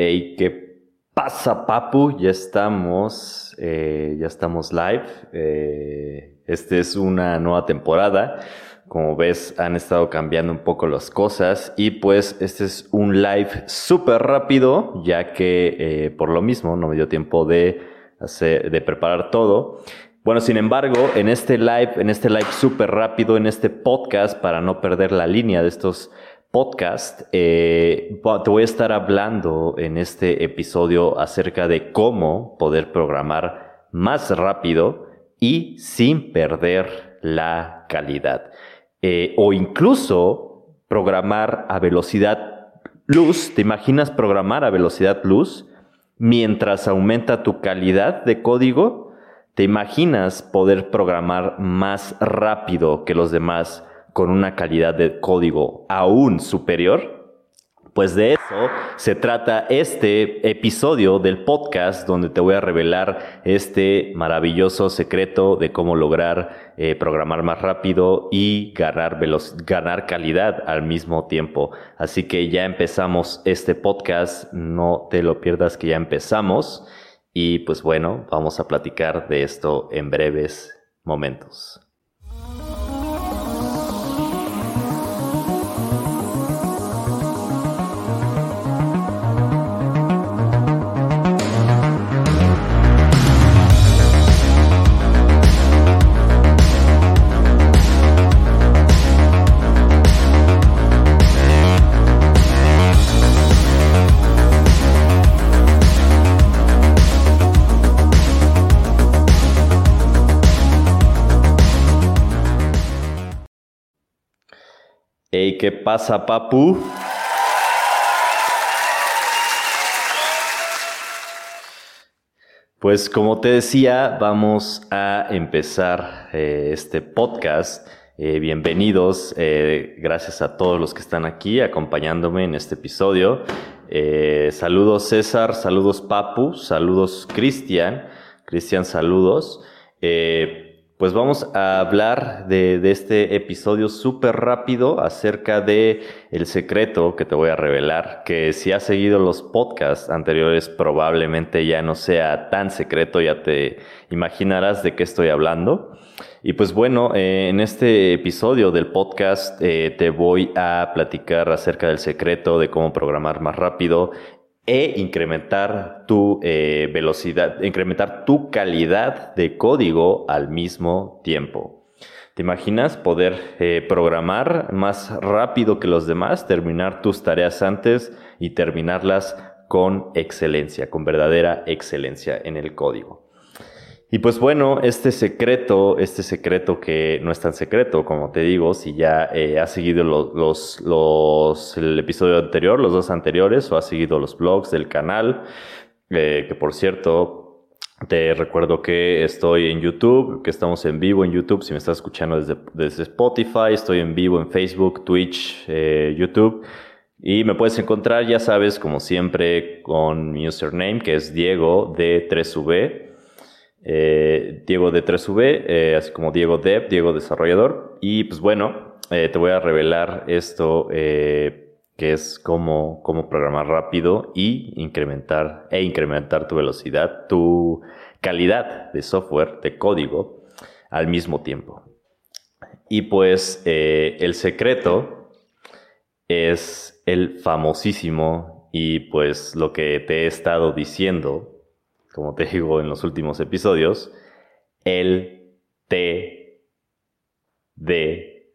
Hey, ¿qué pasa, papu? Ya estamos, eh, ya estamos live. Eh, esta es una nueva temporada. Como ves, han estado cambiando un poco las cosas y pues este es un live súper rápido, ya que eh, por lo mismo no me dio tiempo de hacer, de preparar todo. Bueno, sin embargo, en este live, en este live súper rápido, en este podcast, para no perder la línea de estos podcast, eh, te voy a estar hablando en este episodio acerca de cómo poder programar más rápido y sin perder la calidad. Eh, o incluso programar a velocidad luz. ¿Te imaginas programar a velocidad luz mientras aumenta tu calidad de código? ¿Te imaginas poder programar más rápido que los demás? Con una calidad de código aún superior? Pues de eso se trata este episodio del podcast donde te voy a revelar este maravilloso secreto de cómo lograr eh, programar más rápido y ganar, ganar calidad al mismo tiempo. Así que ya empezamos este podcast, no te lo pierdas que ya empezamos y pues bueno, vamos a platicar de esto en breves momentos. Pasa, papu? Pues como te decía, vamos a empezar eh, este podcast. Eh, bienvenidos, eh, gracias a todos los que están aquí acompañándome en este episodio. saludos César, saludos Papu, saludos Cristian. Cristian, saludos pues vamos a hablar de, este episodio súper rápido acerca de el secreto que te voy a revelar, que si has seguido los podcasts anteriores probablemente ya no sea tan secreto, ya te imaginarás de qué estoy hablando. Y pues bueno, eh, en este episodio del podcast eh, te voy a platicar acerca del secreto de cómo programar más rápido e incrementar tu eh, velocidad, incrementar tu calidad de código al mismo tiempo. ¿Te imaginas poder eh, programar más rápido que los demás, terminar tus tareas antes y terminarlas con excelencia, con verdadera excelencia en el código? Y pues bueno, este secreto, este secreto que no es tan secreto, como te digo, si ya eh, has seguido los, los, el episodio anterior, los dos anteriores, o has seguido los blogs del canal, eh, que por cierto, te recuerdo que estoy en YouTube, que estamos en vivo en YouTube, si me estás escuchando desde, desde Spotify, estoy en vivo en Facebook, Twitch, eh, YouTube. Y me puedes encontrar, ya sabes, como siempre, con mi username, que es Diego de 3V. Eh, Diego de 3V, eh, así como Diego Dev, Diego Desarrollador. Y pues bueno, eh, te voy a revelar esto que es cómo, cómo programar rápido y incrementar e incrementar tu velocidad, tu calidad de software, de código al mismo tiempo. Y pues el secreto es el famosísimo y pues lo que te he estado diciendo como te digo en los últimos episodios, el T D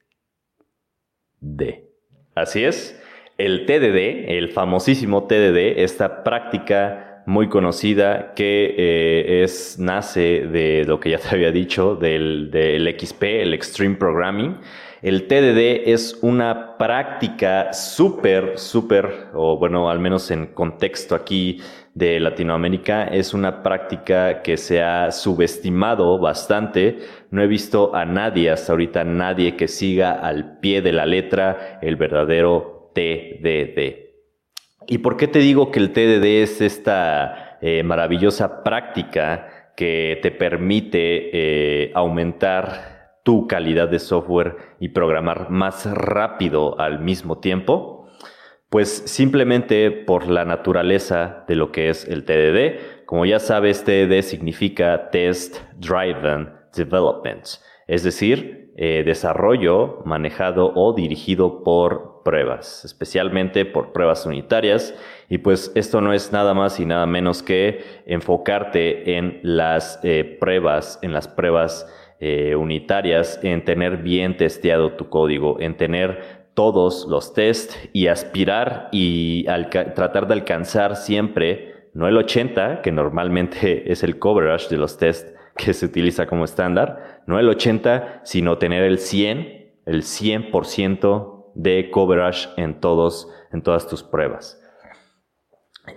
D. Así es, el TDD, el famosísimo TDD, esta práctica muy conocida que eh, es, nace de lo que ya te había dicho, del, del XP, el Extreme Programming. El TDD es una práctica súper, súper, o bueno, al menos en contexto aquí de Latinoamérica es una práctica que se ha subestimado bastante. No he visto a nadie hasta ahorita, nadie que siga al pie de la letra el verdadero TDD. ¿Y por qué te digo que el TDD es esta eh, maravillosa práctica que te permite eh, aumentar tu calidad de software y programar más rápido al mismo tiempo? Pues simplemente por la naturaleza de lo que es el TDD. Como ya sabes, TDD significa Test Driven Development, es decir, eh, desarrollo manejado o dirigido por pruebas, especialmente por pruebas unitarias. Y pues esto no es nada más y nada menos que enfocarte en las eh, pruebas, en las pruebas eh, unitarias, en tener bien testeado tu código, en tener todos los tests y aspirar y tratar de alcanzar siempre, no el 80, que normalmente es el coverage de los tests que se utiliza como estándar, no el 80, sino tener el 100, el 100% de coverage en, todos, en todas tus pruebas.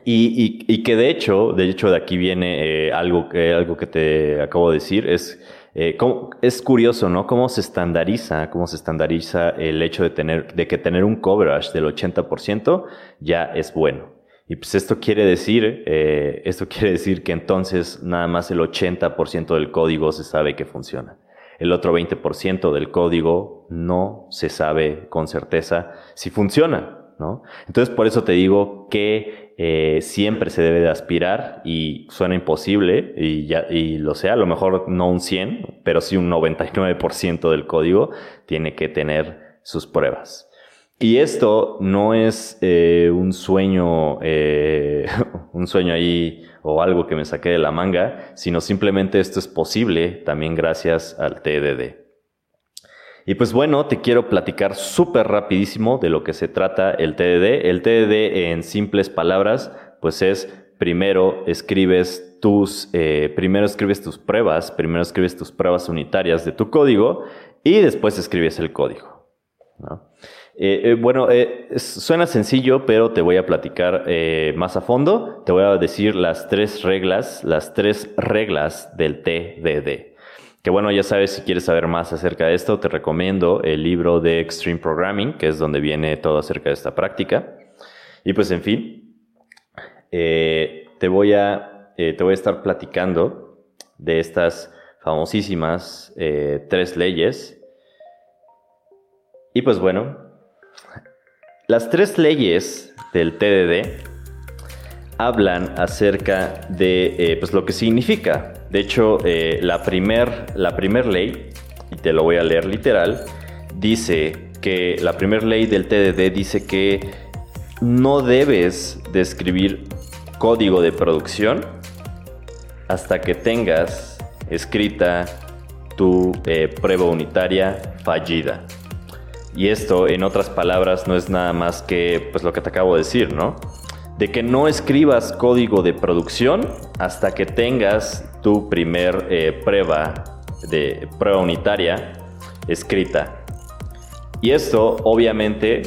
Y, que de hecho, de hecho de aquí viene eh, algo, algo que te acabo de decir, es eh, es curioso, ¿no? Cómo se estandariza, cómo se estandariza el hecho de tener, de que tener un coverage del 80% ya es bueno. Y pues esto quiere decir, eh, esto quiere decir que entonces nada más el 80% del código se sabe que funciona. El otro 20% del código no se sabe con certeza si funciona, ¿no? Entonces por eso te digo que eh, siempre se debe de aspirar y suena imposible y, ya, y lo sea, a lo mejor no un 100, pero sí un 99% del código tiene que tener sus pruebas. Y esto no es eh, un sueño, eh, un sueño ahí o algo que me saqué de la manga, sino simplemente esto es posible también gracias al TDD. Y pues bueno, te quiero platicar súper rapidísimo de lo que se trata el TDD. El TDD en simples palabras, pues es primero escribes tus, eh, primero escribes tus pruebas, primero escribes tus pruebas unitarias de tu código y después escribes el código. Eh, eh, bueno, suena sencillo, pero te voy a platicar más a fondo. Te voy a decir las tres reglas, las tres reglas del TDD. Que bueno, ya sabes, si quieres saber más acerca de esto, te recomiendo el libro de Extreme Programming, que es donde viene todo acerca de esta práctica. Y pues en fin, eh, te, voy a, eh, te voy a estar platicando de estas famosísimas eh, tres leyes. Y pues bueno, las tres leyes del TDD hablan acerca de pues, lo que significa de hecho, eh, la primer, la primer ley, y te lo voy a leer literal, dice que la primera ley del TDD dice que no debes de escribir código de producción hasta que tengas escrita tu eh, prueba unitaria fallida. Y esto, en otras palabras, no es nada más que pues, lo que te acabo de decir, ¿no? De que no escribas código de producción hasta que tengas tu primer eh, prueba de prueba unitaria escrita. Y esto, obviamente,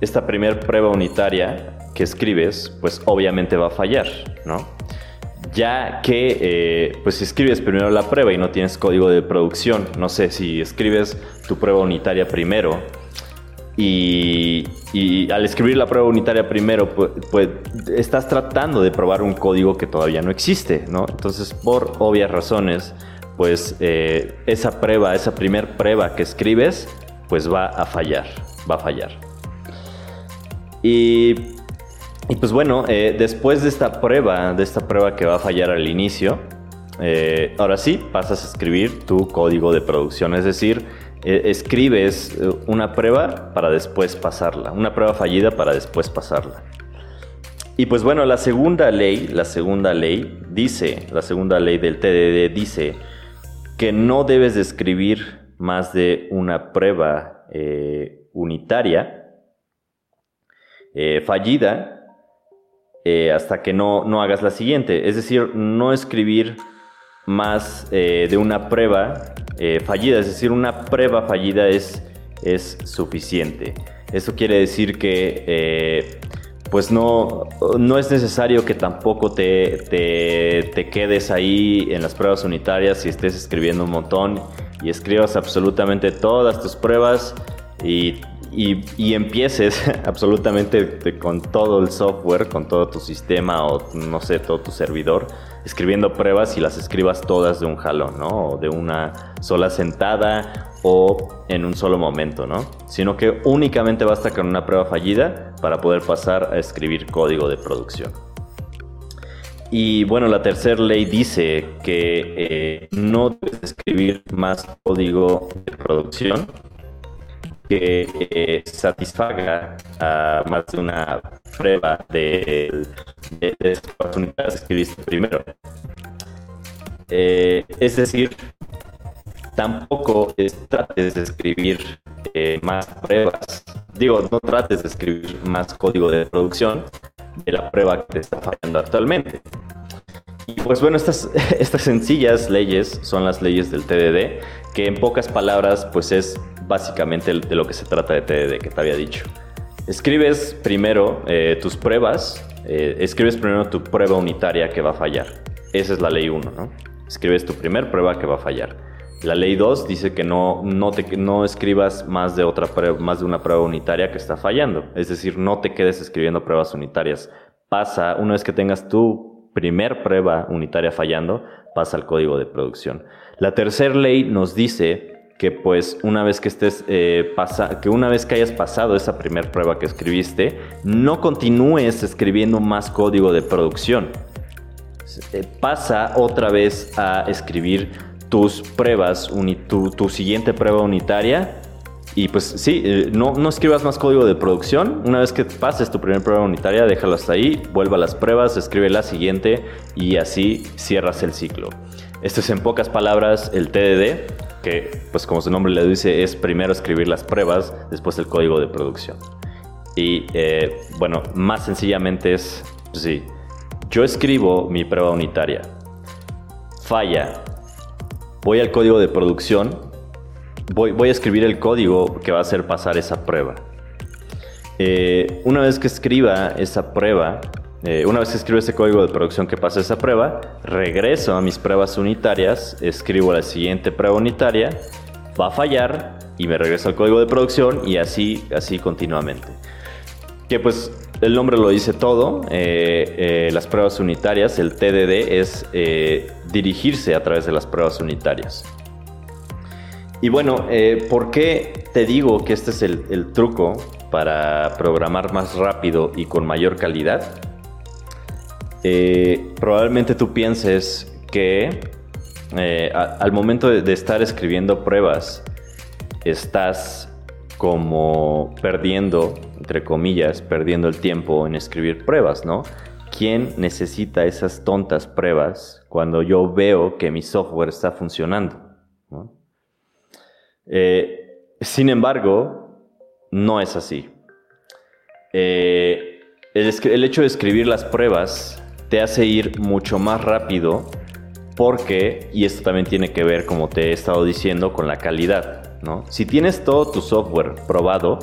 esta primer prueba unitaria que escribes, pues obviamente va a fallar, ¿no? Ya que, eh, pues si escribes primero la prueba y no tienes código de producción, no sé, si escribes tu prueba unitaria primero y, al escribir la prueba unitaria primero, pues, pues, estás tratando de probar un código que todavía no existe, ¿no? Entonces, por obvias razones, pues eh, esa prueba, esa primer prueba que escribes, pues va a fallar, va a fallar. Y, pues bueno, eh, después de esta prueba, de esta prueba que va a fallar al inicio, eh, ahora sí pasas a escribir tu código de producción, es decir, e, escribes eh, una prueba para después pasarla, una prueba fallida para después pasarla. Y pues bueno, la segunda ley, la segunda ley dice, la segunda ley del TDD dice que no debes de escribir más de una prueba eh, unitaria eh, fallida hasta que no, no, hagas la siguiente. Es decir, no escribir más de una prueba eh, fallida, es decir, una prueba fallida es, es suficiente. Eso quiere decir que eh, pues no, no es necesario que tampoco te, te, quedes ahí en las pruebas unitarias y estés escribiendo un montón y escribas absolutamente todas tus pruebas y, y, empieces absolutamente con todo el software, con todo tu sistema o no sé, todo tu servidor escribiendo pruebas y las escribas todas de un jalón, ¿no? O de una sola sentada o en un solo momento, ¿no? Sino que únicamente basta con una prueba fallida para poder pasar a escribir código de producción. Y bueno, la tercera ley dice que eh, no debes escribir más código de producción que eh, satisfaga más de una prueba de, de, de unidades que escribiste primero. Eh, es decir, tampoco trates de escribir eh, más pruebas. Digo, no trates de escribir más código de producción de la prueba que te está fallando actualmente. Y pues bueno, estas, estas sencillas leyes son las leyes del TDD, que en pocas palabras pues es básicamente de lo que se trata de TDD que te había dicho. Escribes primero eh, tus pruebas, eh, escribes primero tu prueba unitaria que va a fallar. Esa es la ley 1, ¿no? Escribes tu primer prueba que va a fallar. La ley 2 dice que no, no, te, no escribas más de, otra más de una prueba unitaria que está fallando. Es decir, no te quedes escribiendo pruebas unitarias. Pasa, una vez que tengas tu primer prueba unitaria fallando, pasa al código de producción. La tercera ley nos dice que pues una vez que estés eh, pasa, que una vez que hayas pasado esa primera prueba que escribiste, no continúes escribiendo más código de producción. Pasa otra vez a escribir tus pruebas, tu, tu, siguiente prueba unitaria. Y pues sí, eh, no, no escribas más código de producción. Una vez que pases tu primera prueba unitaria, déjalo hasta ahí, vuelva a las pruebas, escribe la siguiente y así cierras el ciclo. Esto es en pocas palabras el TDD, pues como su nombre le dice es primero escribir las pruebas, después el código de producción. Y eh, bueno, más sencillamente es, pues sí, yo escribo mi prueba unitaria, falla, voy al código de producción, voy, voy a escribir el código que va a hacer pasar esa prueba. Eh, una vez que escriba esa prueba, eh, una vez que escribo ese código de producción que pasa esa prueba, regreso a mis pruebas unitarias, escribo la siguiente prueba unitaria, va a fallar y me regreso al código de producción y así, así continuamente. Que pues el nombre lo dice todo, eh, eh, las pruebas unitarias, el TDD es dirigirse a través de las pruebas unitarias. Y bueno, ¿por qué te digo que este es el truco para programar más rápido y con mayor calidad? Eh, probablemente tú pienses que eh, al momento de, estar escribiendo pruebas, estás como perdiendo, entre comillas, perdiendo el tiempo en escribir pruebas, ¿no? ¿Quién necesita esas tontas pruebas cuando yo veo que mi software está funcionando? Eh, sin embargo, no es así. el, hecho de escribir las pruebas te hace ir mucho más rápido porque, y esto también tiene que ver, como te he estado diciendo, con la calidad, ¿no? Si tienes todo tu software probado,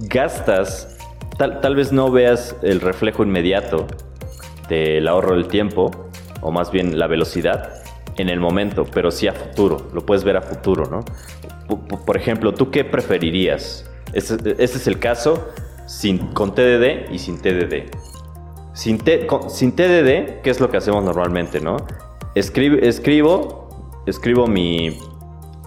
gastas, tal, tal vez no veas el reflejo inmediato del ahorro del tiempo, o más bien la velocidad, en el momento, pero sí a futuro, lo puedes ver a futuro, ¿no? Por ejemplo, ¿tú qué preferirías? Este, este es el caso sin, con TDD y sin TDD. Sin, sin TDD, ¿qué es lo que hacemos normalmente, no? escribo, escribo mi,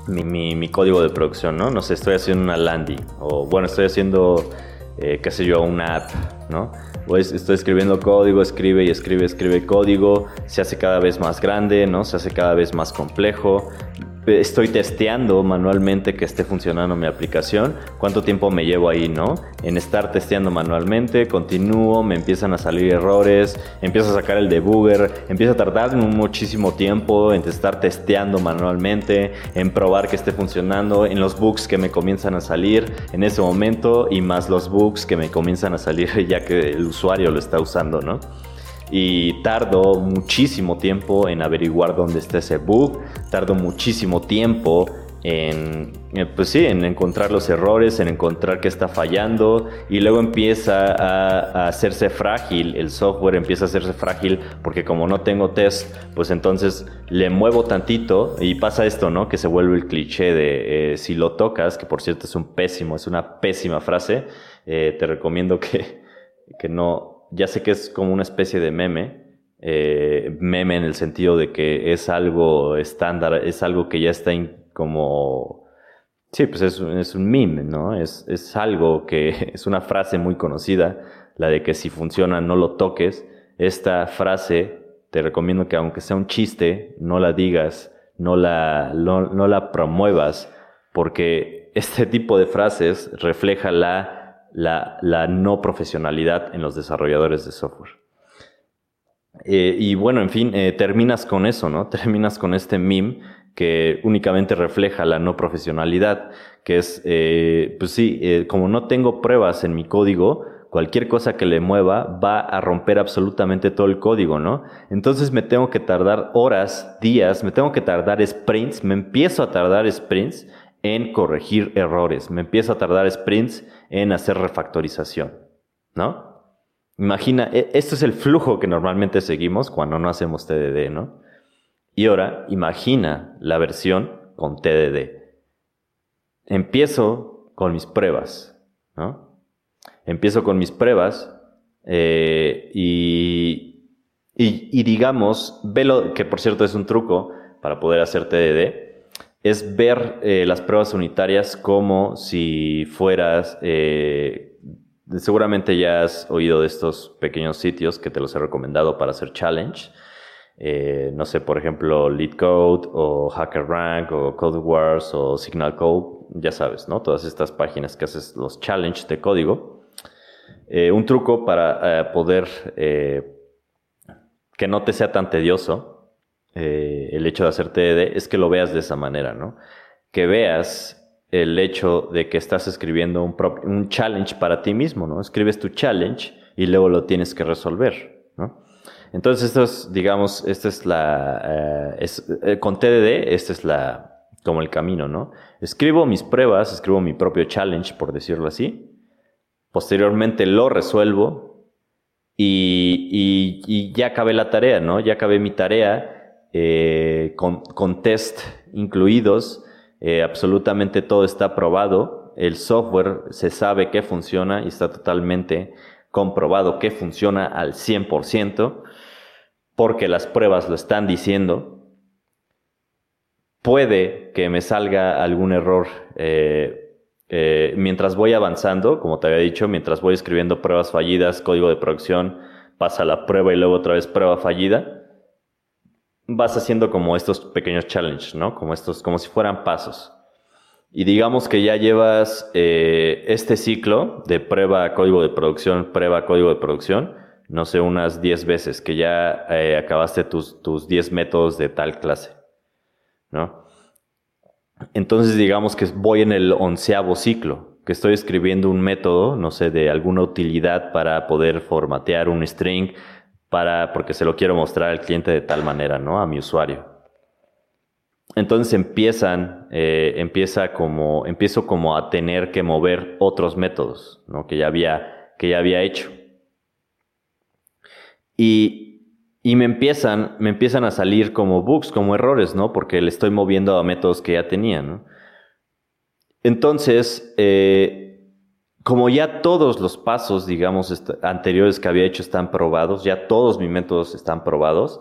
mi, código de producción, ¿no? No sé, estoy haciendo una landing o, bueno, estoy haciendo, eh, qué sé yo, una app, ¿no? estoy escribiendo código, escribe y escribe, escribe código, se hace cada vez más grande, ¿no? Se hace cada vez más complejo estoy testeando manualmente que esté funcionando mi aplicación, cuánto tiempo me llevo ahí, ¿no? En estar testeando manualmente, continúo, me empiezan a salir errores, empiezo a sacar el debugger, empiezo a tardar muchísimo tiempo en estar testeando manualmente, en probar que esté funcionando, en los bugs que me comienzan a salir en ese momento y más los bugs que me comienzan a salir ya que el usuario lo está usando, ¿no? Y tardo muchísimo tiempo en averiguar dónde está ese bug, tardo muchísimo tiempo en, eh, pues sí, en encontrar los errores, en encontrar qué está fallando y luego empieza a, hacerse frágil, el software empieza a hacerse frágil porque como no tengo test, pues entonces le muevo tantito y pasa esto, ¿no? Que se vuelve el cliché de eh, si lo tocas, que por cierto es un pésimo, es una pésima frase, eh, te recomiendo que, que no, ya sé que es como una especie de meme, eh, meme en el sentido de que es algo estándar, es algo que ya está como... Sí, pues es, es un meme, ¿no? Es, es algo que es una frase muy conocida, la de que si funciona no lo toques. Esta frase te recomiendo que aunque sea un chiste, no la digas, no la, no la promuevas, porque este tipo de frases refleja la, la, no profesionalidad en los desarrolladores de software. Eh, y bueno, en fin, eh, terminas con eso, ¿no? Terminas con este meme que únicamente refleja la no profesionalidad, que es, eh, pues sí, como no tengo pruebas en mi código, cualquier cosa que le mueva va a romper absolutamente todo el código, ¿no? Entonces me tengo que tardar horas, días, me tengo que tardar sprints, me empiezo a tardar sprints en corregir errores, me empiezo a tardar sprints en hacer refactorización, ¿no? Imagina, e, esto es el flujo que normalmente seguimos cuando no hacemos TDD, ¿no? Y ahora, imagina la versión con TDD. Empiezo con mis pruebas, ¿no? Empiezo con mis pruebas eh, y, y, digamos, velo, que por cierto es un truco para poder hacer TDD, es ver eh, las pruebas unitarias como si fueras eh, Seguramente ya has oído de estos pequeños sitios que te los he recomendado para hacer challenge. Eh, no sé, por ejemplo, LeetCode o HackerRank o CodeWars o Signal Code, ya sabes, ¿no? Todas estas páginas que haces los challenge de código. Un truco para poder que no te sea tan tedioso el hecho de hacer TDD es que lo veas de esa manera, ¿no? Que veas el hecho de que estás escribiendo un, un, challenge para ti mismo, ¿no? Escribes tu challenge y luego lo tienes que resolver, ¿no? Entonces, esto es, digamos, esta es la, eh, eh, con TDD, este es la, como el camino, ¿no? Escribo mis pruebas, escribo mi propio challenge, por decirlo así. Posteriormente lo resuelvo y, y, y ya acabé la tarea, ¿no? Ya acabé mi tarea eh, con, con test incluidos eh, absolutamente todo está probado, el software se sabe que funciona y está totalmente comprobado que funciona al 100%, porque las pruebas lo están diciendo. Puede que me salga algún error eh, mientras voy avanzando, como te había dicho, mientras voy escribiendo pruebas fallidas, código de producción, pasa la prueba y luego otra vez prueba fallida vas haciendo como estos pequeños challenges, ¿no? Como estos, como si fueran pasos. Y digamos que ya llevas eh, este ciclo de prueba código de producción, prueba código de producción, no sé, unas 10 veces, que ya eh, acabaste tus, tus 10 métodos de tal clase, ¿no? Entonces digamos que voy en el onceavo ciclo, que estoy escribiendo un método, no sé, de alguna utilidad para poder formatear un string, para, porque se lo quiero mostrar al cliente de tal manera, ¿no? A mi usuario. Entonces empiezan, eh, empieza como, empiezo como a tener que mover otros métodos, ¿no? Que ya había, que ya había hecho. Y, y me empiezan, me empiezan a salir como bugs, como errores, ¿no? Porque le estoy moviendo a métodos que ya tenía, ¿no? Entonces, eh, como ya todos los pasos, digamos, anteriores que había hecho están probados, ya todos mis métodos están probados,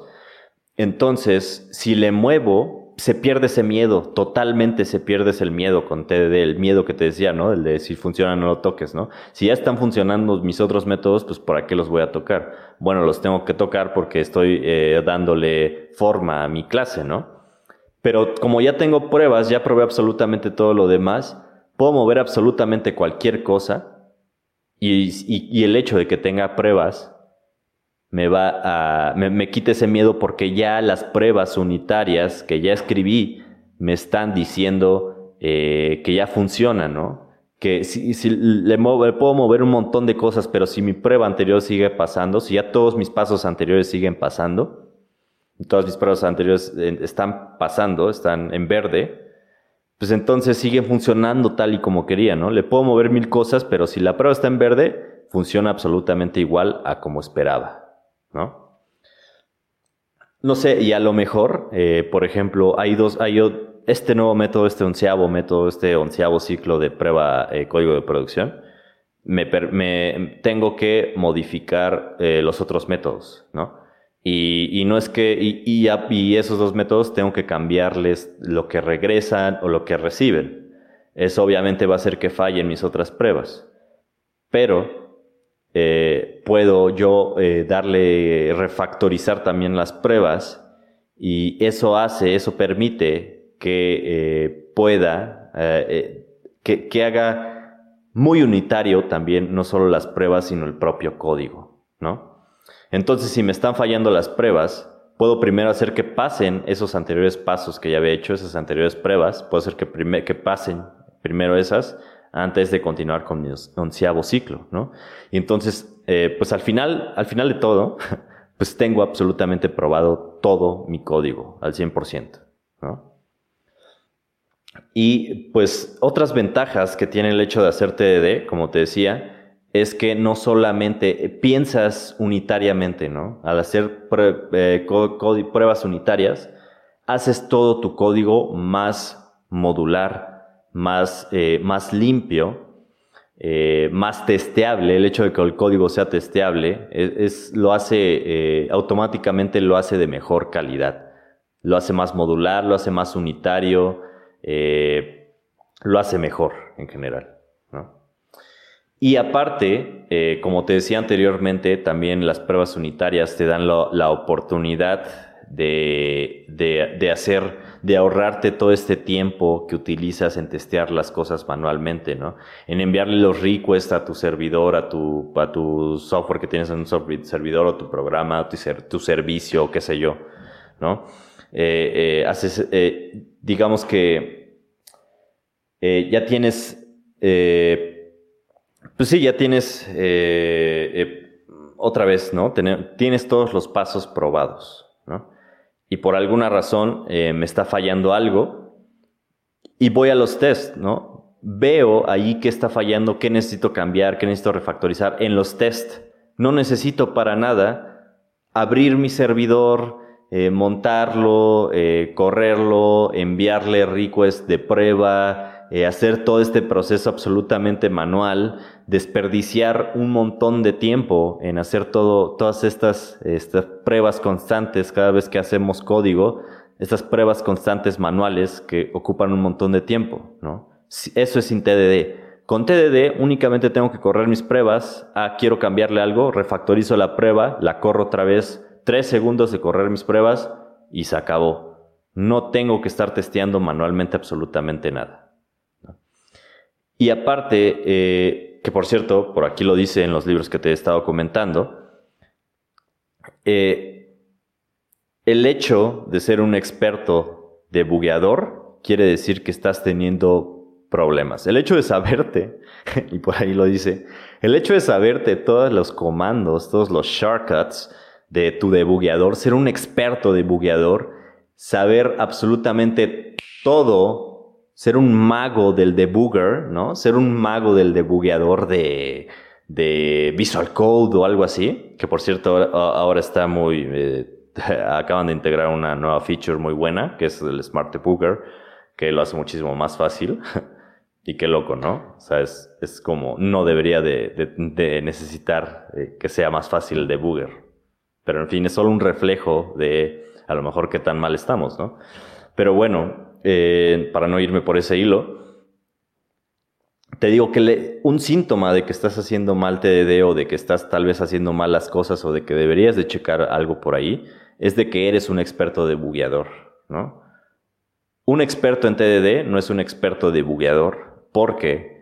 entonces, si le muevo, se pierde ese miedo, totalmente se pierde ese miedo con TDD, el miedo que te decía, ¿no? El de si funciona no lo toques, ¿no? Si ya están funcionando mis otros métodos, pues ¿para qué los voy a tocar? Bueno, los tengo que tocar porque estoy eh, dándole forma a mi clase, ¿no? Pero como ya tengo pruebas, ya probé absolutamente todo lo demás, puedo mover absolutamente cualquier cosa y, el hecho de que tenga pruebas me va a, me, quita ese miedo porque ya las pruebas unitarias que ya escribí me están diciendo eh, que ya funcionan, ¿no? Que si, si le, puedo mover un montón de cosas, pero si mi prueba anterior sigue pasando, si ya todos mis pasos anteriores siguen pasando, todas mis pruebas anteriores eh, están pasando, están en verde, pues entonces siguen funcionando tal y como quería, ¿no? Le puedo mover mil cosas, pero si la prueba está en verde, funciona absolutamente igual a como esperaba, ¿no? No sé, y a lo mejor, eh, por ejemplo, hay dos, hay este nuevo método, este onceavo método, este onceavo ciclo de prueba eh, código de producción, me, tengo que modificar eh, los otros métodos, ¿no? Y, no es que, y, esos dos métodos tengo que cambiarles lo que regresan o lo que reciben. Eso obviamente va a hacer que fallen mis otras pruebas. Pero eh, puedo yo eh, darle, refactorizar también las pruebas y eso hace, eso permite que eh, pueda, que haga muy unitario también no solo las pruebas, sino el propio código, ¿no? Entonces, si me están fallando las pruebas, puedo primero hacer que pasen esos anteriores pasos que ya había hecho, esas anteriores pruebas, puedo hacer que, que pasen primero esas antes de continuar con mi onceavo ciclo, ¿no? Y entonces, eh, pues al final, al final de todo, pues tengo absolutamente probado todo mi código al 100%, ¿no? Y pues otras ventajas que tiene el hecho de hacer TDD, como te decía, es que no solamente piensas unitariamente, ¿no? Al hacer eh, pruebas unitarias, haces todo tu código más modular, más, eh, más limpio, eh, más testeable. El hecho de que el código sea testeable es, lo hace automáticamente lo hace de mejor calidad. Lo hace más modular, lo hace más unitario, lo hace mejor en general. Y aparte, eh, como te decía anteriormente, también las pruebas unitarias te dan la oportunidad de, de, hacer, de ahorrarte todo este tiempo que utilizas en testear las cosas manualmente, ¿no? En enviarle los requests a tu servidor, a tu, a tu software que tienes en un servidor o tu programa, tu, tu servicio, qué sé yo, ¿no? Eh, eh, haces, digamos que ya tienes pues sí, ya tienes eh, eh, otra vez, ¿no? tienes todos los pasos probados, ¿no? Y por alguna razón eh, me está fallando algo y voy a los tests, ¿no? Veo ahí qué está fallando, qué necesito cambiar, qué necesito refactorizar en los tests. No necesito para nada abrir mi servidor, montarlo, correrlo, enviarle request de prueba, hacer todo este proceso absolutamente manual desperdiciar un montón de tiempo en hacer todo, todas estas, estas pruebas constantes cada vez que hacemos código, estas pruebas constantes manuales que ocupan un montón de tiempo, ¿no? Eso es sin TDD. Con TDD únicamente tengo que correr mis pruebas. Ah, quiero cambiarle algo, refactorizo la prueba, la corro otra vez, tres segundos de correr mis pruebas y se acabó. No tengo que estar testeando manualmente absolutamente nada. Y aparte, eh, que por cierto, por aquí lo dice en los libros que te he estado comentando, eh, el hecho de ser un experto de bugueador quiere decir que estás teniendo problemas. El hecho de saberte, y por ahí lo dice, el hecho de saberte todos los comandos, todos los shortcuts de tu debugueador, ser un experto de bugueador, saber absolutamente todo ser un mago del debugger, ¿no? Ser un mago del debugueador de, de Visual Code o algo así, que por cierto ahora, está muy... Eh, acaban de integrar una nueva feature muy buena, que es el Smart Debugger, que lo hace muchísimo más fácil. y qué loco, ¿no? O sea, es, es como, no debería de, de, necesitar eh, que sea más fácil el debugger. Pero en fin, es solo un reflejo de a lo mejor qué tan mal estamos, ¿no? Pero bueno, eh, para no irme por ese hilo, te digo que un síntoma de que estás haciendo mal TDD o de que estás tal vez haciendo mal las cosas o de que deberías de checar algo por ahí, es de que eres un experto de bugueador, ¿no? Un experto en TDD no es un experto de bugueador porque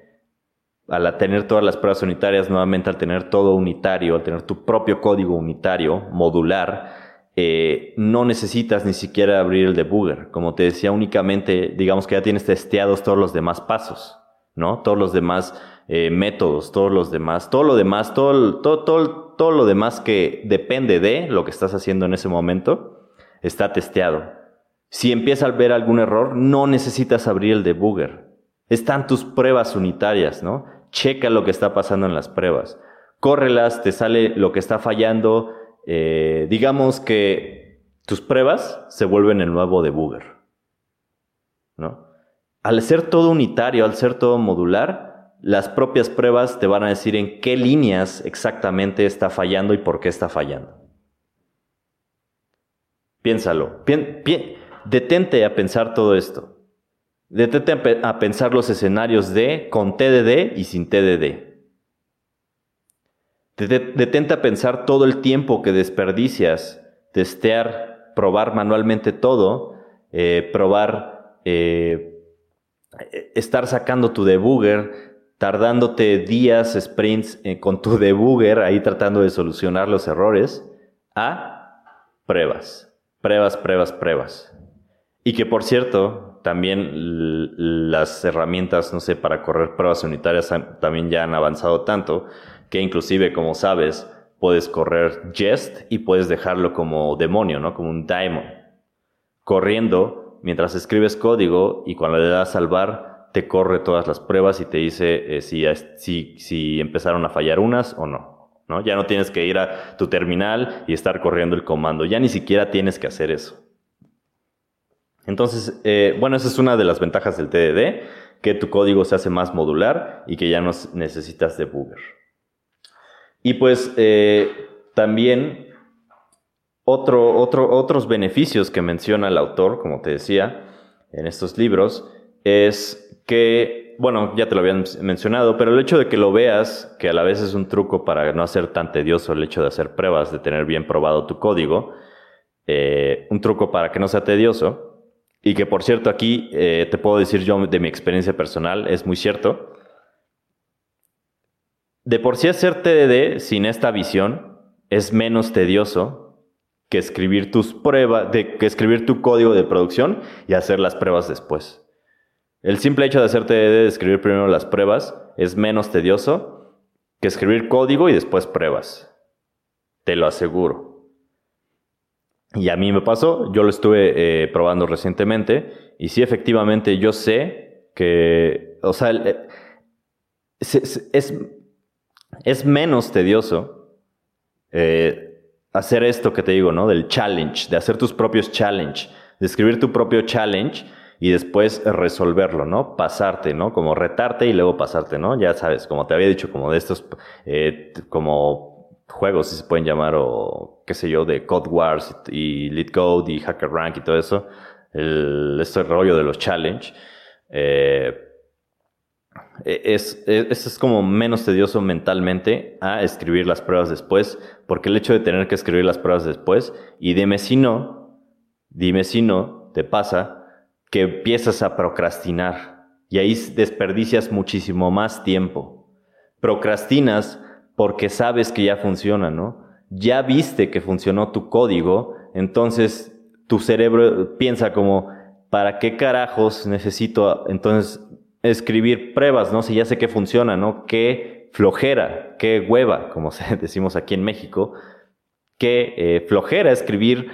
al tener todas las pruebas unitarias, nuevamente al tener todo unitario, al tener tu propio código unitario, modular, eh, no necesitas ni siquiera abrir el debugger. Como te decía, únicamente, digamos que ya tienes testeados todos los demás pasos, ¿no? Todos los demás eh, métodos, todos los demás, todo lo demás, todo, todo, todo, todo lo demás que depende de lo que estás haciendo en ese momento, está testeado. Si empieza a ver algún error, no necesitas abrir el debugger. Están tus pruebas unitarias, ¿no? Checa lo que está pasando en las pruebas. Córrelas, te sale lo que está fallando, eh, digamos que tus pruebas se vuelven el nuevo debugger. Al ser todo unitario, al ser todo modular, las propias pruebas te van a decir en qué líneas exactamente está fallando y por qué está fallando. Piénsalo. detente a pensar todo esto. Detente a, pensar los escenarios de con TDD y sin TDD. Detente a pensar todo el tiempo que desperdicias, testear, probar manualmente todo, eh, probar, eh, estar sacando tu debugger, tardándote días, sprints eh, con tu debugger, ahí tratando de solucionar los errores, a pruebas. Pruebas, pruebas, pruebas. Y que por cierto, también las herramientas, no sé, para correr pruebas unitarias también ya han avanzado tanto que inclusive, como sabes, puedes correr Jest y puedes dejarlo como demonio, ¿no? Como un daemon. Corriendo mientras escribes código y cuando le das salvar, te corre todas las pruebas y te dice eh, si, si, si empezaron a fallar unas o no. Ya no tienes que ir a tu terminal y estar corriendo el comando, ya ni siquiera tienes que hacer eso. Entonces, eh, bueno, esa es una de las ventajas del TDD, que tu código se hace más modular y que ya no necesitas debugger. Y pues eh, también otro, otros beneficios que menciona el autor, como te decía, en estos libros, es que bueno, ya te lo habían mencionado, pero el hecho de que lo veas, que a la vez es un truco para no hacer tan tedioso el hecho de hacer pruebas, de tener bien probado tu código, eh, un truco para que no sea tedioso, y que por cierto aquí eh, te puedo decir yo de mi experiencia personal, es muy cierto. De por sí hacer TDD sin esta visión es menos tedioso que escribir tus pruebas, que escribir tu código de producción y hacer las pruebas después. El simple hecho de hacerte de escribir primero las pruebas es menos tedioso que escribir código y después pruebas. Te lo aseguro. Y a mí me pasó, yo lo estuve eh, probando recientemente y sí, efectivamente, yo sé que, o sea, eh, es, es, menos tedioso eh, hacer esto que te digo, ¿no? Del challenge, de hacer tus propios challenge, de escribir tu propio challenge y después resolverlo, ¿no? Pasarte, ¿no? Como retarte y luego pasarte, ¿no? Ya sabes, como te había dicho, como de estos, eh, como juegos, si se pueden llamar, o qué sé yo, de Code Wars y Lead Code y Hacker Rank y todo eso, el, este rollo de los challenge, eh, es, es, es, como menos tedioso mentalmente a escribir las pruebas después, porque el hecho de tener que escribir las pruebas después, y dime si no, dime si no, te pasa que empiezas a procrastinar y ahí desperdicias muchísimo más tiempo. Procrastinas porque sabes que ya funciona, ¿no? Ya viste que funcionó tu código, entonces tu cerebro piensa como, ¿para qué carajos necesito entonces escribir pruebas, ¿no? Si ya sé que funciona, ¿no? Qué flojera, qué hueva, como decimos aquí en México, qué eh, flojera escribir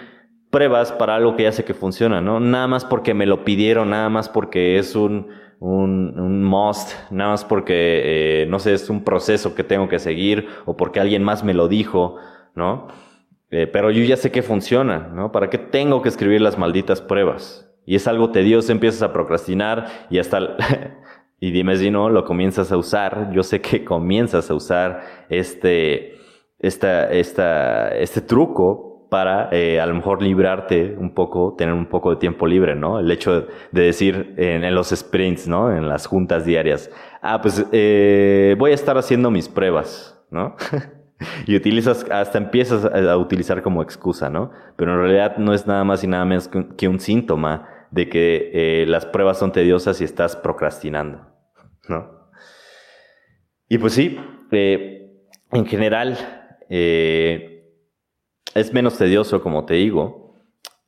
pruebas para algo que ya sé que funciona, ¿no? Nada más porque me lo pidieron, nada más porque es un, un, un must, nada más porque, eh, no sé, es un proceso que tengo que seguir o porque alguien más me lo dijo, ¿no? Eh, pero yo ya sé que funciona, ¿no? ¿Para qué tengo que escribir las malditas pruebas? Y es algo tedioso, empiezas a procrastinar y hasta... y dime si no, lo comienzas a usar. Yo sé que comienzas a usar este, esta, esta, este truco para eh, a lo mejor librarte un poco, tener un poco de tiempo libre, ¿no? El hecho de decir en, los sprints, ¿no? En las juntas diarias, ah, pues eh, voy a estar haciendo mis pruebas, ¿no? y utilizas, hasta empiezas a, utilizar como excusa, ¿no? Pero en realidad no es nada más y nada menos que un síntoma de que eh, las pruebas son tediosas y estás procrastinando, ¿no? Y pues sí, en general, eh, es menos tedioso, como te digo,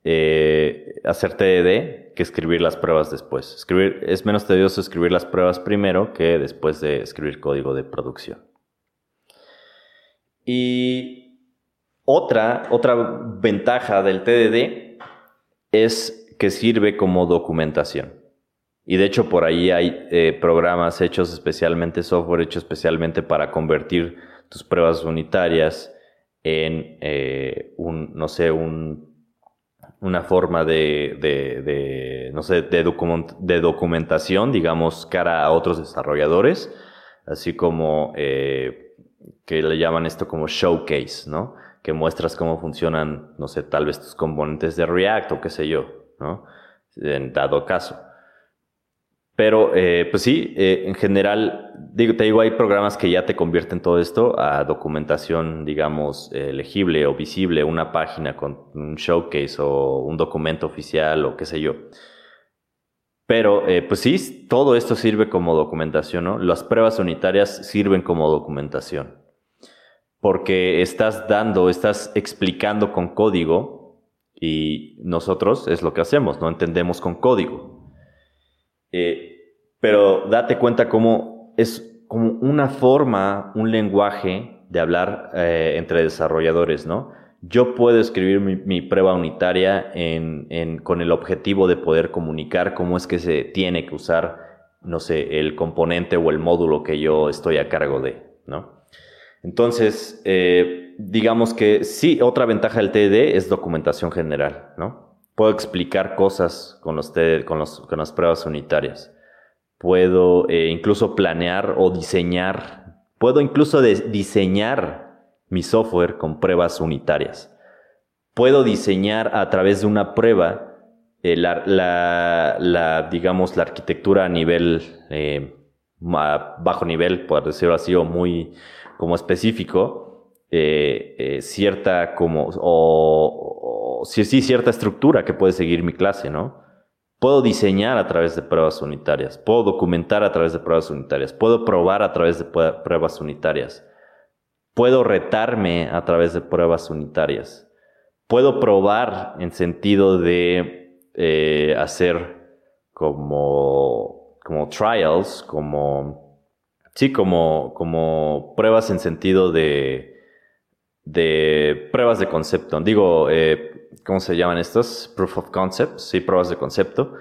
eh, hacer TDD que escribir las pruebas después. Escribir, es menos tedioso escribir las pruebas primero que después de escribir código de producción. Y otra, otra ventaja del TDD es que sirve como documentación. Y de hecho por ahí hay eh, programas hechos especialmente, software hecho especialmente para convertir tus pruebas unitarias en eh, un, no sé, un, una forma de, no sé, de, de, documentación, digamos, cara a otros desarrolladores, así como, eh, que le llaman esto como showcase, ¿no? Que muestras cómo funcionan, no sé, tal vez tus componentes de React o qué sé yo, En dado caso. Pero, eh, pues sí, eh, en general, digo, te digo, hay programas que ya te convierten todo esto a documentación, digamos, eh, legible o visible, una página con un showcase o un documento oficial o qué sé yo. Pero, pues sí, todo esto sirve como documentación, ¿no? Las pruebas unitarias sirven como documentación. Porque estás dando, estás explicando con código y nosotros es lo que hacemos, no entendemos con código. Eh, pero date cuenta cómo es como una forma, un lenguaje de hablar eh, entre desarrolladores, ¿no? Yo puedo escribir mi, prueba unitaria con el objetivo de poder comunicar cómo es que se tiene que usar, no sé, el componente o el módulo que yo estoy a cargo de, ¿no? Entonces, eh, digamos que sí, otra ventaja del TD es documentación general, ¿no? Puedo explicar cosas con, los, con, con las pruebas unitarias. Puedo eh, incluso planear o diseñar. Puedo incluso diseñar mi software con pruebas unitarias. Puedo diseñar a través de una prueba eh, la, digamos, la arquitectura a nivel bajo nivel, por decirlo así, o muy como específico, cierta como, o, si sí, cierta estructura que puede seguir mi clase, ¿no? Puedo diseñar a través de pruebas unitarias, puedo documentar a través de pruebas unitarias, puedo probar a través de pruebas unitarias, puedo retarme a través de pruebas unitarias, puedo probar en sentido de eh, hacer como, como trials, como, sí, como, como pruebas en sentido de, de pruebas de concepto. Digo, eh, ¿cómo se llaman estos? Proof of concept, sí, pruebas de concepto.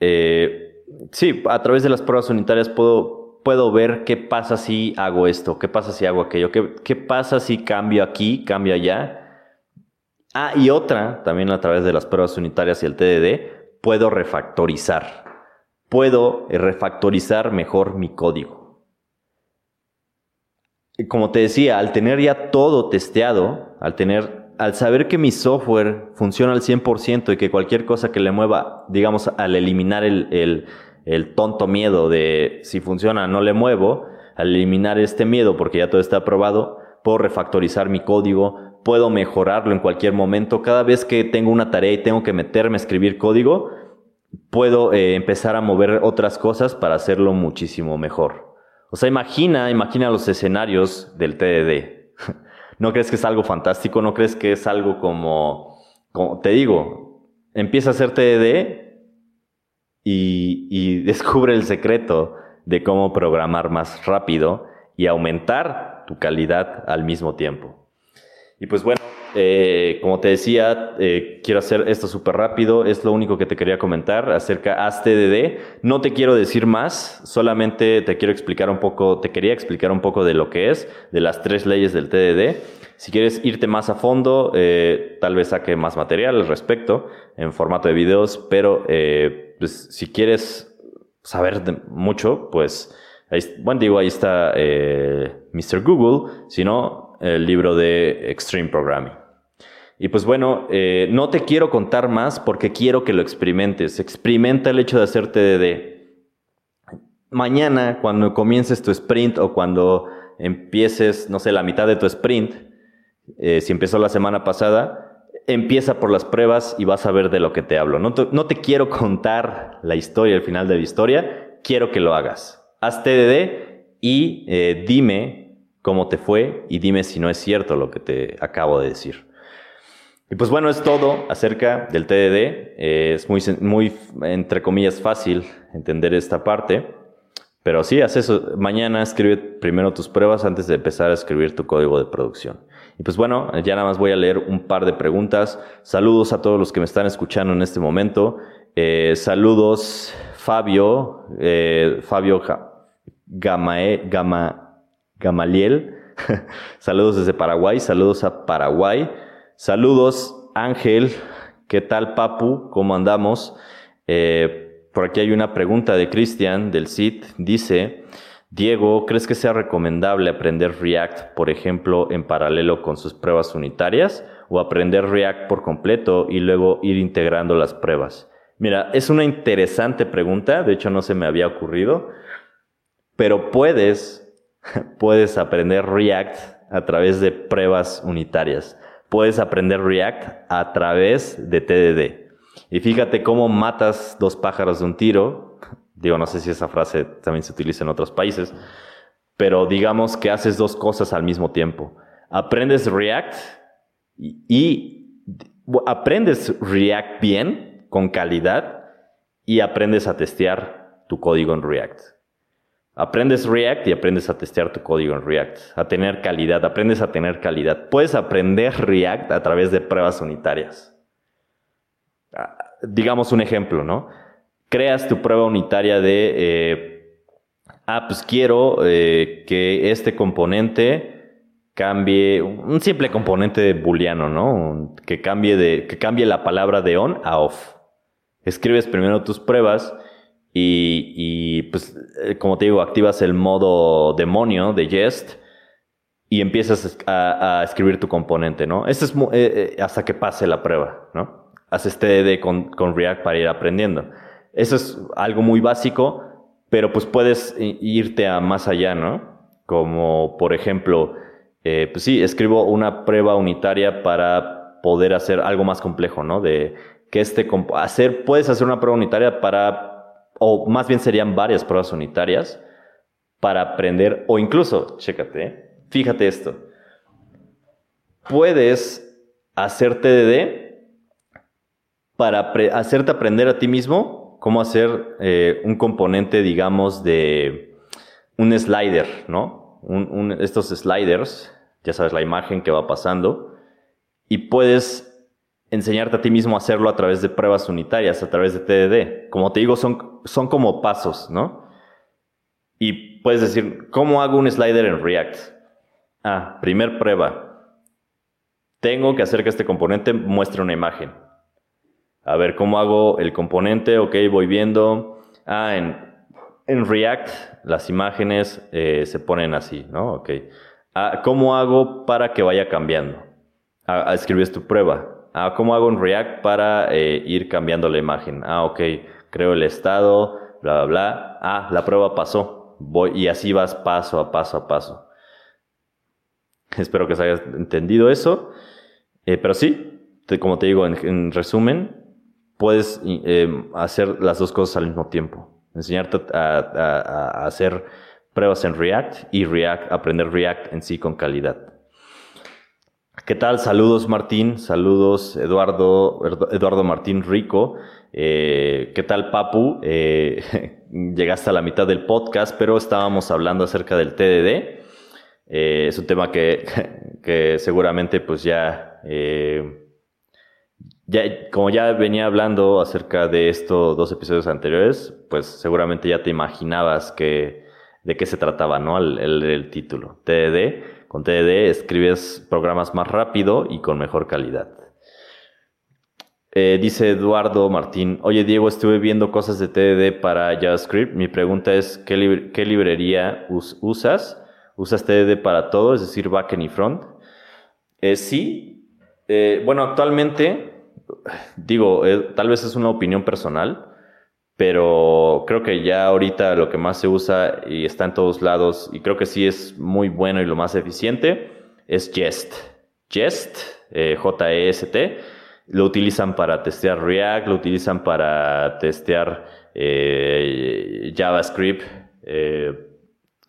Eh, sí, a través de las pruebas unitarias puedo, puedo ver qué pasa si hago esto, qué pasa si hago aquello, qué, qué pasa si cambio aquí, cambio allá. Ah, y otra, también a través de las pruebas unitarias y el TDD, puedo refactorizar. Puedo refactorizar mejor mi código. Como te decía, al tener ya todo testeado, al tener al saber que mi software funciona al 100% y que cualquier cosa que le mueva, digamos, al eliminar el, tonto miedo de si funciona no le muevo, al eliminar este miedo porque ya todo está aprobado, puedo refactorizar mi código, puedo mejorarlo en cualquier momento. Cada vez que tengo una tarea y tengo que meterme a escribir código, puedo eh, empezar a mover otras cosas para hacerlo muchísimo mejor. O sea, imagina, imagina los escenarios del TDD. ¿No crees que es algo fantástico? ¿No crees que es algo como, como te digo, empieza a hacer TDD y, y descubre el secreto de cómo programar más rápido y aumentar tu calidad al mismo tiempo. Y pues bueno, eh, como te decía, eh, quiero hacer esto súper rápido. Es lo único que te quería comentar acerca de TDD. No te quiero decir más, solamente te quiero explicar un poco, te quería explicar un poco de lo que es, de las tres leyes del TDD. Si quieres irte más a fondo, eh, tal vez saque más material al respecto en formato de videos, pero pues, si quieres saber mucho, pues, bueno, digo, ahí está Mr. Google. Si no, el libro de Extreme Programming. Y pues bueno, eh, no te quiero contar más porque quiero que lo experimentes. Experimenta el hecho de hacer TDD. Mañana, cuando comiences tu sprint o cuando empieces, no sé, la mitad de tu sprint, eh, si empezó la semana pasada, empieza por las pruebas y vas a ver de lo que te hablo. No te, no te quiero contar la historia, el final de la historia, quiero que lo hagas. Haz TDD y eh, dime cómo te fue y dime si no es cierto lo que te acabo de decir. Y pues bueno, es todo acerca del TDD. es muy, muy, entre comillas, fácil entender esta parte. Pero sí, haz eso. Mañana escribe primero tus pruebas antes de empezar a escribir tu código de producción. Y pues bueno, ya nada más voy a leer un par de preguntas. Saludos a todos los que me están escuchando en este momento. Eh, saludos, Fabio, eh, Fabio Gamae, Gama, Gamaliel. saludos desde Paraguay, saludos a Paraguay. Saludos Ángel, ¿qué tal Papu? ¿Cómo andamos? Eh, por aquí hay una pregunta de Cristian del CIT. Dice, Diego, ¿crees que sea recomendable aprender React, por ejemplo, en paralelo con sus pruebas unitarias o aprender React por completo y luego ir integrando las pruebas? Mira, es una interesante pregunta, de hecho no se me había ocurrido, pero puedes, puedes aprender React a través de pruebas unitarias. Puedes aprender React a través de TDD. Y fíjate cómo matas dos pájaros de un tiro Digo, no sé si esa frase también se utiliza en otros países, pero digamos que haces dos cosas al mismo tiempo. Aprendes React y, aprendes React bien, con calidad, y aprendes a testear tu código en React. Aprendes React y aprendes a testear tu código en React, a tener calidad, aprendes a tener calidad. Puedes aprender React a través de pruebas unitarias. Ah, digamos un ejemplo, ¿no? creas tu prueba unitaria de, eh, ah, pues quiero eh, que este componente cambie, un simple componente booleano, ¿no? Que cambie, de, que cambie la palabra de on a off. Escribes primero tus pruebas y, pues, eh, como te digo, activas el modo demonio de jest y empiezas a, escribir tu componente, ¿no? Esto es hasta que pase la prueba, ¿no? Haces TDD con, con React para ir aprendiendo. Eso es algo muy básico, pero pues puedes irte a más allá, ¿no? Como por ejemplo, eh, pues sí, escribo una prueba unitaria para poder hacer algo más complejo, ¿no? De que este hacer, puedes hacer una prueba unitaria para, o más bien serían varias pruebas unitarias para aprender, o incluso, chécate, fíjate esto, puedes hacer TDD para hacerte aprender a ti mismo cómo hacer eh, un componente, digamos, de un slider, ¿no? estos sliders, ya sabes, la imagen que va pasando, y puedes enseñarte a ti mismo a hacerlo a través de pruebas unitarias, a través de TDD. Como te digo, son, son como pasos, ¿no? Y puedes decir, ¿cómo hago un slider en React? Ah, primer prueba. Tengo que hacer que este componente muestre una imagen a ver cómo hago el componente, ok, voy viendo. Ah, en, en React las imágenes eh, se ponen así, ¿no? Ok. Ah, ¿Cómo hago para que vaya cambiando? Ah, escribes tu prueba. Ah, ¿Cómo hago en React para eh, ir cambiando la imagen? Ah, ok, creo el estado, bla, bla, bla. Ah, la prueba pasó. Voy, y así vas paso a paso a paso. Espero que se haya entendido eso. Eh, pero sí, como te digo, en resumen, puedes eh, hacer las dos cosas al mismo tiempo. Enseñarte a, hacer pruebas en React y React, aprender React en sí con calidad. ¿Qué tal? Saludos Martín, saludos Eduardo, Eduardo Martín Rico. Eh, ¿Qué tal Papu? Eh, llegaste a la mitad del podcast, pero estábamos hablando acerca del TDD. es un tema que, que seguramente pues ya ya, como ya venía hablando acerca de estos dos episodios anteriores, pues seguramente ya te imaginabas que, de qué se trataba, ¿no? El, el, título. TDD. Con TDD escribes programas más rápido y con mejor calidad. Eh, dice Eduardo Martín, oye Diego, estuve viendo cosas de TDD para JavaScript. Mi pregunta es, ¿qué, librería usas? ¿Usas TDD para todo, es decir, backend y front? Eh, sí. Eh, bueno, actualmente digo, tal vez es una opinión personal, pero creo que ya ahorita lo que más se usa y está en todos lados, y creo que sí es muy bueno y lo más eficiente, es Jest. Jest, eh, J-E-S-T, lo utilizan para testear React, lo utilizan para testear eh, JavaScript,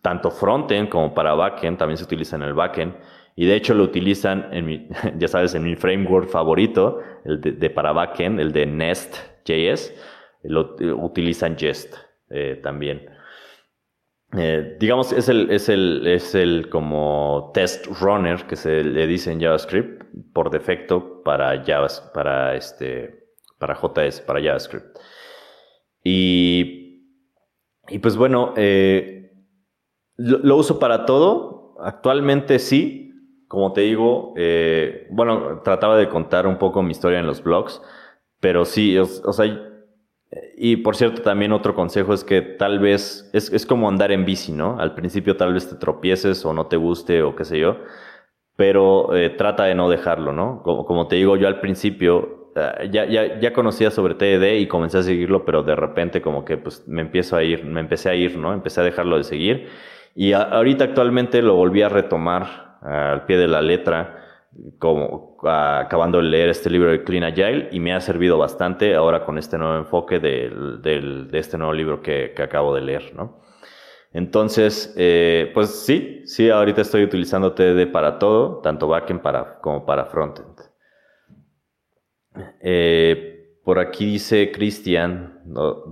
tanto frontend como para backend, también se utiliza en el backend. Y de hecho lo utilizan en mi, ya sabes, en mi framework favorito, el de, para backend, el de Nest.js, lo utilizan Jest eh, también. Eh, digamos, es el, es, el, es el como test runner que se le dice en JavaScript por defecto para para este, para JS, para JavaScript. Y, y pues bueno, eh, lo uso para todo. Actualmente sí, como te digo, eh, bueno, trataba de contar un poco mi historia en los blogs, pero sí, o, sea, y por cierto, también otro consejo es que tal vez es, es, como andar en bici, ¿no? Al principio tal vez te tropieces o no te guste o qué sé yo, pero eh, trata de no dejarlo, ¿no? Como, como te digo, yo al principio uh, ya, ya, ya, conocía sobre TED y comencé a seguirlo, pero de repente como que pues me empiezo a ir, me empecé a ir, ¿no? Empecé a dejarlo de seguir y a, ahorita actualmente lo volví a retomar al pie de la letra como acabando de leer este libro de Clean Agile y me ha servido bastante ahora con este nuevo enfoque del, del, de este nuevo libro que, que, acabo de leer, ¿no? Entonces, eh, pues sí, sí, ahorita estoy utilizando TDD para todo, tanto backend para, como para frontend. Eh, por aquí dice Cristian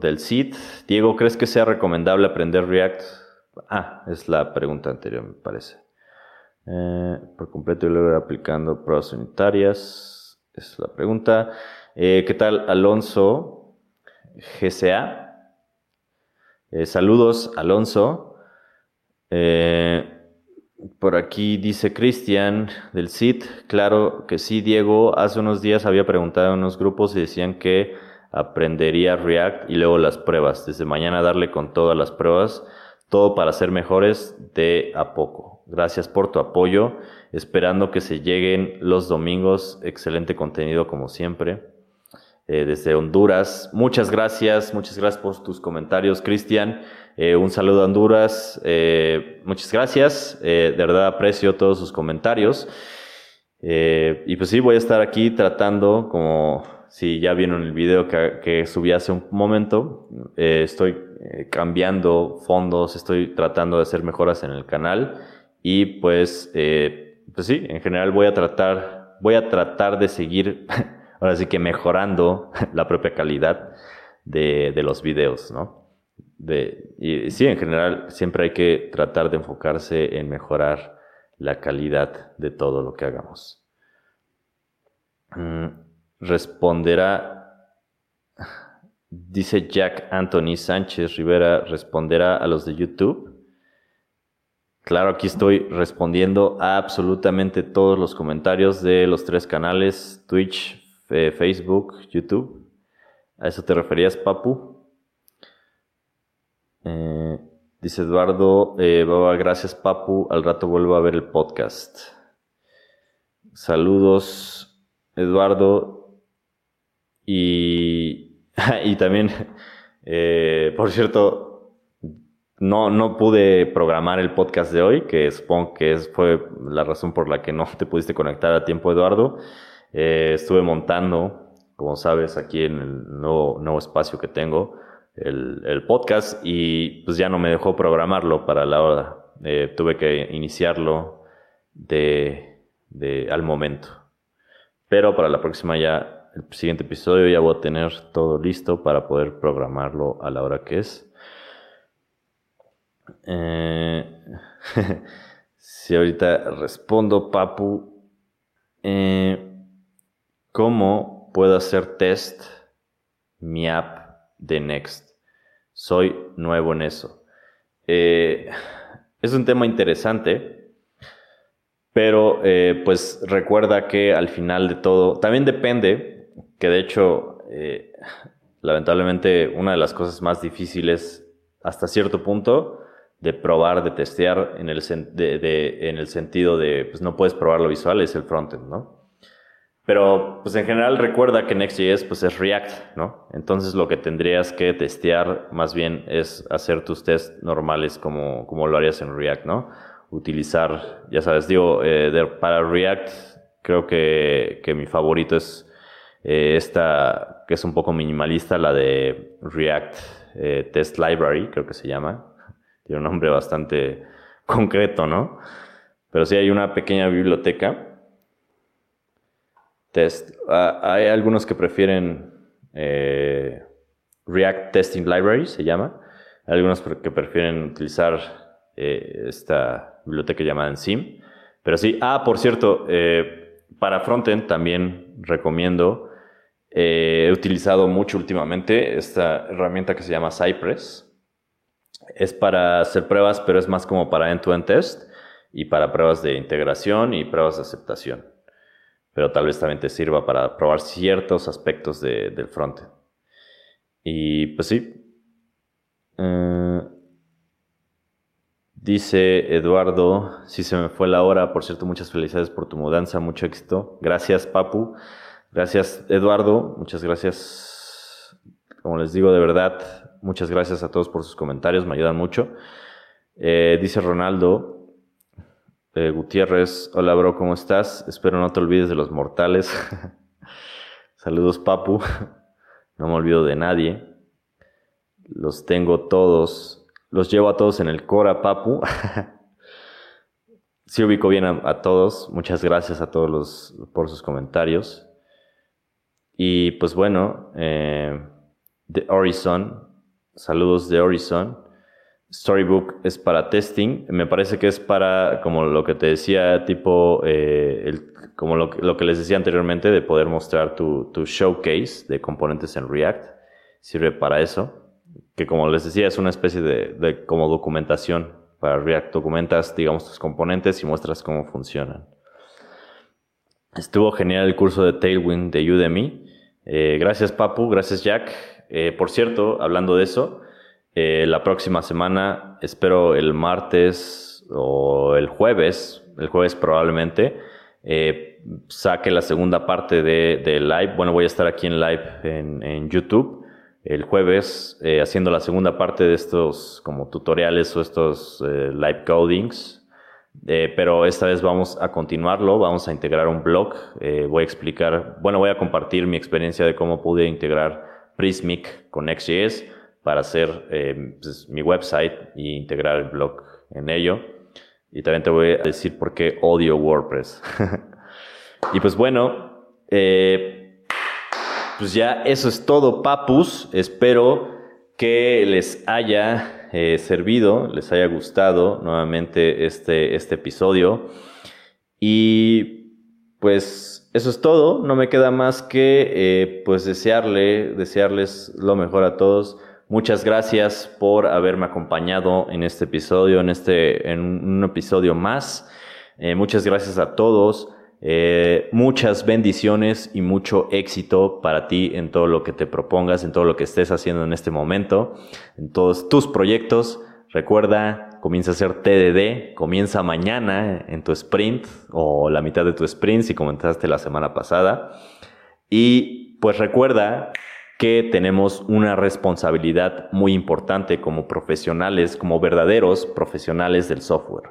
del CIT. Diego, ¿crees que sea recomendable aprender React? Ah, es la pregunta anterior, me parece. Eh, por completo y luego aplicando pruebas unitarias. Es la pregunta. Eh, ¿Qué tal, Alonso? GCA. Eh, saludos, Alonso. Por aquí dice Cristian del CIT. Claro que sí, Diego. Hace unos días había preguntado en unos grupos y decían que aprendería React y luego las pruebas. Desde mañana darle con todas las pruebas. Todo para ser mejores de a poco. Gracias por tu apoyo. Esperando que se lleguen los domingos. Excelente contenido como siempre. Eh, desde Honduras. Muchas gracias. Muchas gracias por tus comentarios, Cristian. Eh, un saludo a Honduras. Eh, muchas gracias. de verdad aprecio todos sus comentarios. y pues sí, voy a estar aquí tratando, como si ya vieron el video que, que subí hace un momento, estoy cambiando fondos, estoy tratando de hacer mejoras en el canal y pues, eh, pues sí, en general voy a tratar, voy a tratar de seguir, ahora sí que mejorando la propia calidad de, de los videos, ¿no? De, y sí, en general siempre hay que tratar de enfocarse en mejorar la calidad de todo lo que hagamos. Mm, responderá, dice Jack Anthony Sánchez Rivera, responderá a los de YouTube. Claro, aquí estoy respondiendo a absolutamente todos los comentarios de los tres canales, Twitch, Facebook, YouTube. ¿A eso te referías, Papu? Eh, dice Eduardo, eh, gracias, Papu. Al rato vuelvo a ver el podcast. Saludos, Eduardo. Y, también, eh, por cierto, no, no pude programar el podcast de hoy, que supongo que es, fue la razón por la que no te pudiste conectar a tiempo, Eduardo. Eh, estuve montando, como sabes, aquí en el nuevo, espacio que tengo, el, el, podcast y pues ya no me dejó programarlo para la hora. Eh, tuve que iniciarlo de, de, al momento. Pero para la próxima ya, el siguiente episodio ya voy a tener todo listo para poder programarlo a la hora que es. Eh, si ahorita respondo, Papu, eh, ¿cómo puedo hacer test mi app de Next? Soy nuevo en eso. Eh, es un tema interesante, pero pues recuerda que al final de todo, también depende, que de hecho, lamentablemente, una de las cosas más difíciles hasta cierto punto de probar, de testear en el, en el sentido de, pues no puedes probar lo visual, es el frontend, ¿no? Pero, pues en general recuerda que Next.js pues es React, ¿no? Entonces lo que tendrías que testear más bien es hacer tus tests normales como, como lo harías en React, ¿no? Utilizar, ya sabes, digo, eh, para React creo que, que mi favorito es eh, esta, que es un poco minimalista, la de React eh, Test Library, creo que se llama tiene un nombre bastante concreto, ¿no? Pero sí hay una pequeña biblioteca. Test. Ah, hay algunos que prefieren eh, React Testing Library, se llama. Hay algunos que prefieren utilizar eh, esta biblioteca llamada Enzim. Pero sí, ah, por cierto, eh, para frontend también recomiendo. he utilizado mucho últimamente esta herramienta que se llama Cypress es para hacer pruebas, pero es más como para end-to-end test y para pruebas de integración y pruebas de aceptación. Pero tal vez también te sirva para probar ciertos aspectos de, del frontend. Y pues sí. Eh, dice Eduardo, si se me fue la hora, por cierto, muchas felicidades por tu mudanza, mucho éxito. Gracias, Papu. Gracias, Eduardo. Muchas gracias. Como les digo, de verdad, muchas gracias a todos por sus comentarios, me ayudan mucho. Eh, dice Ronaldo, eh, Gutiérrez, hola bro, ¿cómo estás? Espero no te olvides de los mortales. Saludos, Papu. No me olvido de nadie. Los tengo todos. Los llevo a todos en el Cora, Papu. sí ubico bien a, todos. Muchas gracias a todos los, por sus comentarios. Y pues bueno, eh, The Horizon. Saludos de Horizon. Storybook es para testing. Me parece que es para, como lo que te decía, tipo, eh, como lo, que les decía anteriormente, de poder mostrar tu, showcase de componentes en React. Sirve para eso. Que como les decía, es una especie de, como documentación para React. Documentas, digamos, tus componentes y muestras cómo funcionan. Estuvo genial el curso de Tailwind de Udemy. Eh, gracias, Papu. Gracias, Jack. Eh, por cierto, hablando de eso, eh, la próxima semana, espero el martes o el jueves, el jueves probablemente, eh, saque la segunda parte de, live. Bueno, voy a estar aquí en live en, YouTube el jueves eh, haciendo la segunda parte de estos como tutoriales o estos live codings. pero esta vez vamos a continuarlo, vamos a integrar un blog, voy a explicar, bueno, voy a compartir mi experiencia de cómo pude integrar Prismic con XJS para hacer eh, pues, mi website e integrar el blog en ello. Y también te voy a decir por qué odio WordPress. y pues bueno, eh, pues ya eso es todo, papus. Espero que les haya eh, servido, les haya gustado nuevamente este, este episodio. Y pues eso es todo. No me queda más que pues desearle, desearles lo mejor a todos. Muchas gracias por haberme acompañado en este episodio, en este, en un episodio más. Eh, muchas gracias a todos. Eh, muchas bendiciones y mucho éxito para ti en todo lo que te propongas, en todo lo que estés haciendo en este momento, en todos tus proyectos. Recuerda, comienza a hacer TDD, comienza mañana en tu sprint o la mitad de tu sprint si comenzaste la semana pasada. Y pues recuerda que tenemos una responsabilidad muy importante como profesionales, como verdaderos profesionales del software.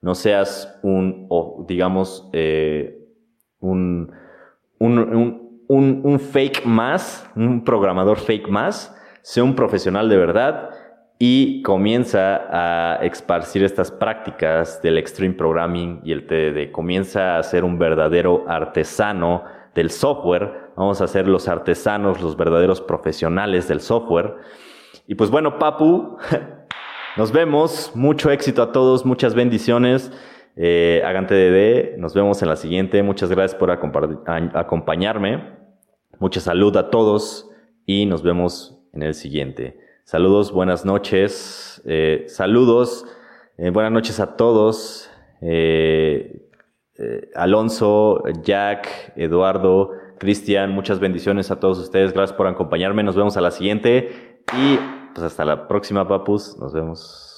No seas un, o digamos, eh, un, un, fake más, un programador fake más, sea un profesional de verdad y comienza a esparcir estas prácticas del extreme programming y el TDD. Comienza a ser un verdadero artesano del software, vamos a ser los artesanos, los verdaderos profesionales del software. Y pues bueno, Papu, nos vemos, mucho éxito a todos, muchas bendiciones. Eh, hagan TDD, nos vemos en la siguiente. Muchas gracias por acompañarme. Mucha salud a todos y nos vemos en el siguiente. Saludos, buenas noches. Eh, saludos, eh, buenas noches a todos. Eh, eh, Alonso, Jack, Eduardo, Cristian, muchas bendiciones a todos ustedes. Gracias por acompañarme. Nos vemos a la siguiente y pues hasta la próxima, papus. Nos vemos.